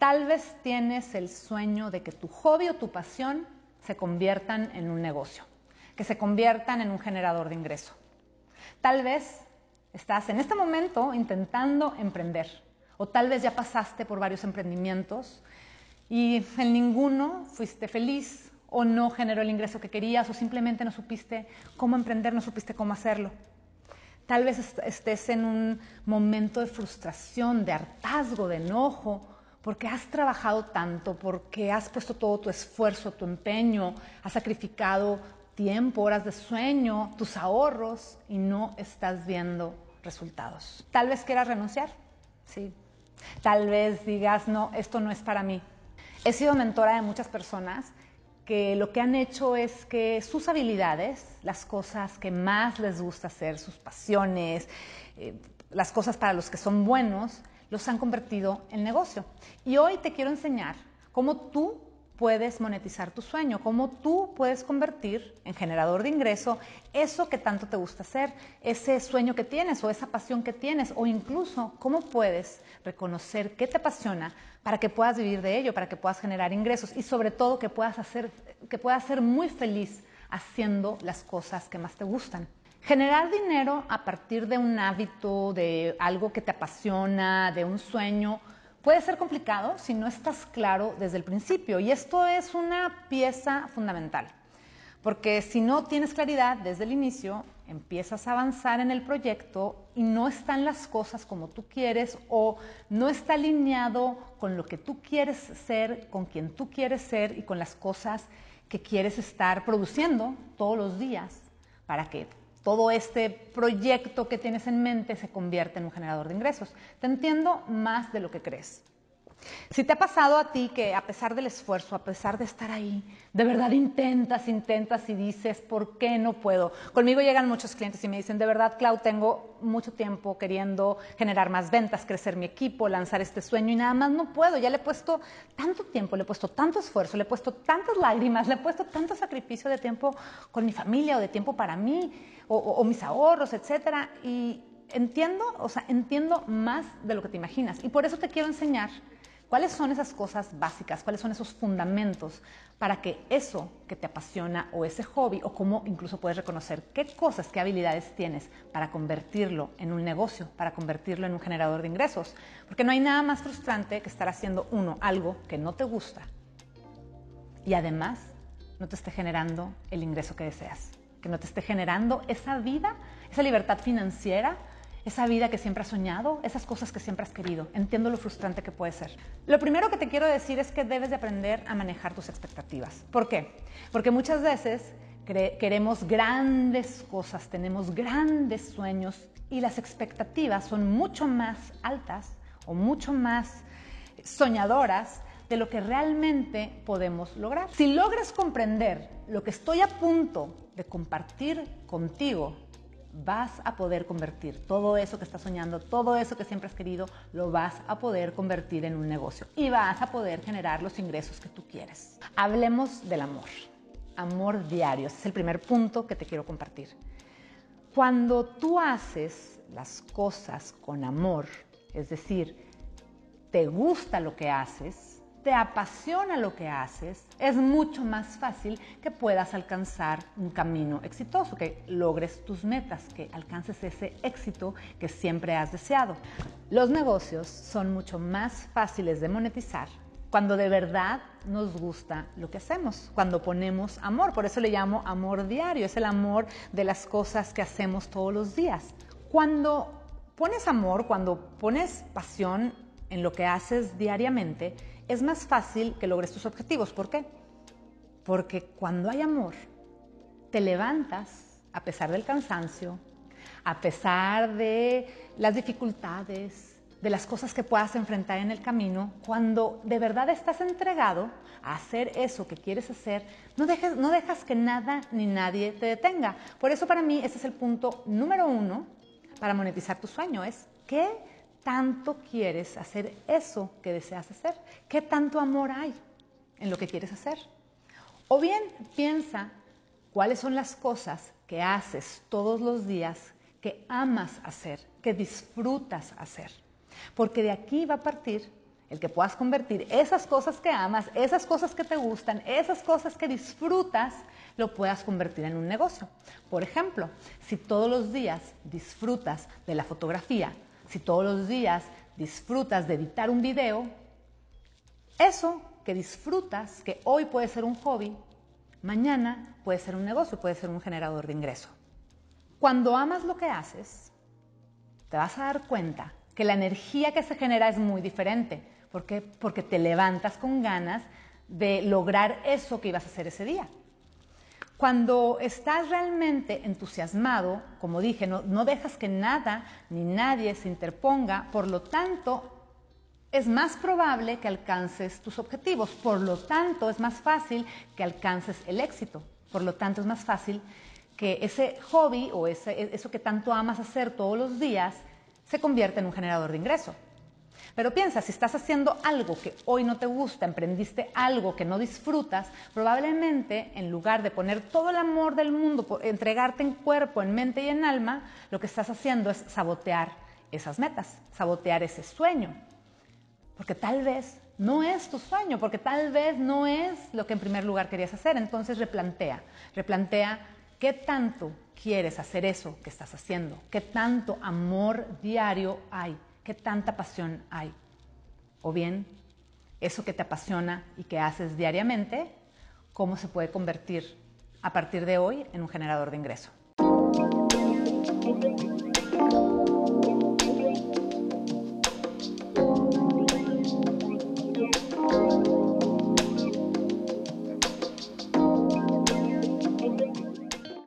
Tal vez tienes el sueño de que tu hobby o tu pasión se conviertan en un negocio, que se conviertan en un generador de ingreso. Tal vez estás en este momento intentando emprender o tal vez ya pasaste por varios emprendimientos y en ninguno fuiste feliz o no generó el ingreso que querías o simplemente no supiste cómo emprender, no supiste cómo hacerlo. Tal vez estés en un momento de frustración, de hartazgo, de enojo, porque has trabajado tanto, porque has puesto todo tu esfuerzo, tu empeño, has sacrificado tiempo, horas de sueño, tus ahorros y no estás viendo resultados. Tal vez quieras renunciar, sí. Tal vez digas, no, esto no es para mí. He sido mentora de muchas personas que lo que han hecho es que sus habilidades, las cosas que más les gusta hacer, sus pasiones, eh, las cosas para los que son buenos, los han convertido en negocio. Y hoy te quiero enseñar cómo tú puedes monetizar tu sueño, cómo tú puedes convertir en generador de ingreso eso que tanto te gusta hacer, ese sueño que tienes o esa pasión que tienes, o incluso cómo puedes reconocer qué te apasiona para que puedas vivir de ello, para que puedas generar ingresos y sobre todo que puedas hacer, que puedas ser muy feliz haciendo las cosas que más te gustan. Generar dinero a partir de un hábito, de algo que te apasiona, de un sueño, puede ser complicado si no estás claro desde el principio. Y esto es una pieza fundamental. Porque si no tienes claridad desde el inicio, empiezas a avanzar en el proyecto y no están las cosas como tú quieres o no está alineado con lo que tú quieres ser, con quien tú quieres ser y con las cosas que quieres estar produciendo todos los días para que todo este proyecto que tienes en mente se convierte en un generador de ingresos. Te entiendo más de lo que crees. Si te ha pasado a ti que a pesar del esfuerzo, a pesar de estar ahí, de verdad intentas, intentas y dices, ¿por qué no puedo? Conmigo llegan muchos clientes y me dicen, de verdad, Clau, tengo mucho tiempo queriendo generar más ventas, crecer mi equipo, lanzar este sueño y nada más no puedo. Ya le he puesto tanto tiempo, le he puesto tanto esfuerzo, le he puesto tantas lágrimas, le he puesto tanto sacrificio de tiempo con mi familia o de tiempo para mí o, o mis ahorros, etcétera. Y entiendo, o sea, entiendo más de lo que te imaginas. Y por eso te quiero enseñar ¿Cuáles son esas cosas básicas? ¿Cuáles son esos fundamentos para que eso que te apasiona o ese hobby o cómo incluso puedes reconocer qué cosas, qué habilidades tienes para convertirlo en un negocio, para convertirlo en un generador de ingresos? Porque no hay nada más frustrante que estar haciendo uno algo que no te gusta y además no te esté generando el ingreso que deseas, que no te esté generando esa vida, esa libertad financiera esa vida que siempre has soñado, esas cosas que siempre has querido. Entiendo lo frustrante que puede ser. Lo primero que te quiero decir es que debes de aprender a manejar tus expectativas. ¿Por qué? Porque muchas veces queremos grandes cosas, tenemos grandes sueños y las expectativas son mucho más altas o mucho más soñadoras de lo que realmente podemos lograr. Si logras comprender lo que estoy a punto de compartir contigo vas a poder convertir todo eso que estás soñando, todo eso que siempre has querido, lo vas a poder convertir en un negocio y vas a poder generar los ingresos que tú quieres. Hablemos del amor. Amor diario, ese es el primer punto que te quiero compartir. Cuando tú haces las cosas con amor, es decir, te gusta lo que haces, te apasiona lo que haces, es mucho más fácil que puedas alcanzar un camino exitoso, que logres tus metas, que alcances ese éxito que siempre has deseado. Los negocios son mucho más fáciles de monetizar cuando de verdad nos gusta lo que hacemos, cuando ponemos amor. Por eso le llamo amor diario, es el amor de las cosas que hacemos todos los días. Cuando pones amor, cuando pones pasión en lo que haces diariamente, es más fácil que logres tus objetivos. ¿Por qué? Porque cuando hay amor, te levantas a pesar del cansancio, a pesar de las dificultades, de las cosas que puedas enfrentar en el camino, cuando de verdad estás entregado a hacer eso que quieres hacer, no, dejes, no dejas que nada ni nadie te detenga. Por eso para mí ese es el punto número uno para monetizar tu sueño, es que tanto quieres hacer eso que deseas hacer? ¿Qué tanto amor hay en lo que quieres hacer? O bien piensa cuáles son las cosas que haces todos los días que amas hacer, que disfrutas hacer. Porque de aquí va a partir el que puedas convertir esas cosas que amas, esas cosas que te gustan, esas cosas que disfrutas, lo puedas convertir en un negocio. Por ejemplo, si todos los días disfrutas de la fotografía, si todos los días disfrutas de editar un video, eso que disfrutas, que hoy puede ser un hobby, mañana puede ser un negocio, puede ser un generador de ingreso. Cuando amas lo que haces, te vas a dar cuenta que la energía que se genera es muy diferente. ¿Por qué? Porque te levantas con ganas de lograr eso que ibas a hacer ese día. Cuando estás realmente entusiasmado, como dije, no, dejas que nada ni nadie se interponga, por lo tanto, es más probable que alcances tus objetivos, por lo tanto, es más fácil que alcances el éxito, por lo tanto, es más fácil que ese hobby o ese, eso que tanto amas hacer todos los días se convierta en un generador de ingreso. Pero piensa, si estás haciendo algo que hoy no te gusta, emprendiste algo que no disfrutas, probablemente en lugar de poner todo el amor del mundo, entregarte en cuerpo, en mente y en alma, lo que estás haciendo es sabotear esas metas, sabotear ese sueño. Porque tal vez no es tu sueño, porque tal vez no es lo que en primer lugar querías hacer. Entonces replantea, replantea qué tanto quieres hacer eso que estás haciendo, qué tanto amor diario hay ¿Qué tanta pasión hay? O bien, eso que te apasiona y que haces diariamente, ¿cómo se puede convertir a partir de hoy en un generador de ingreso?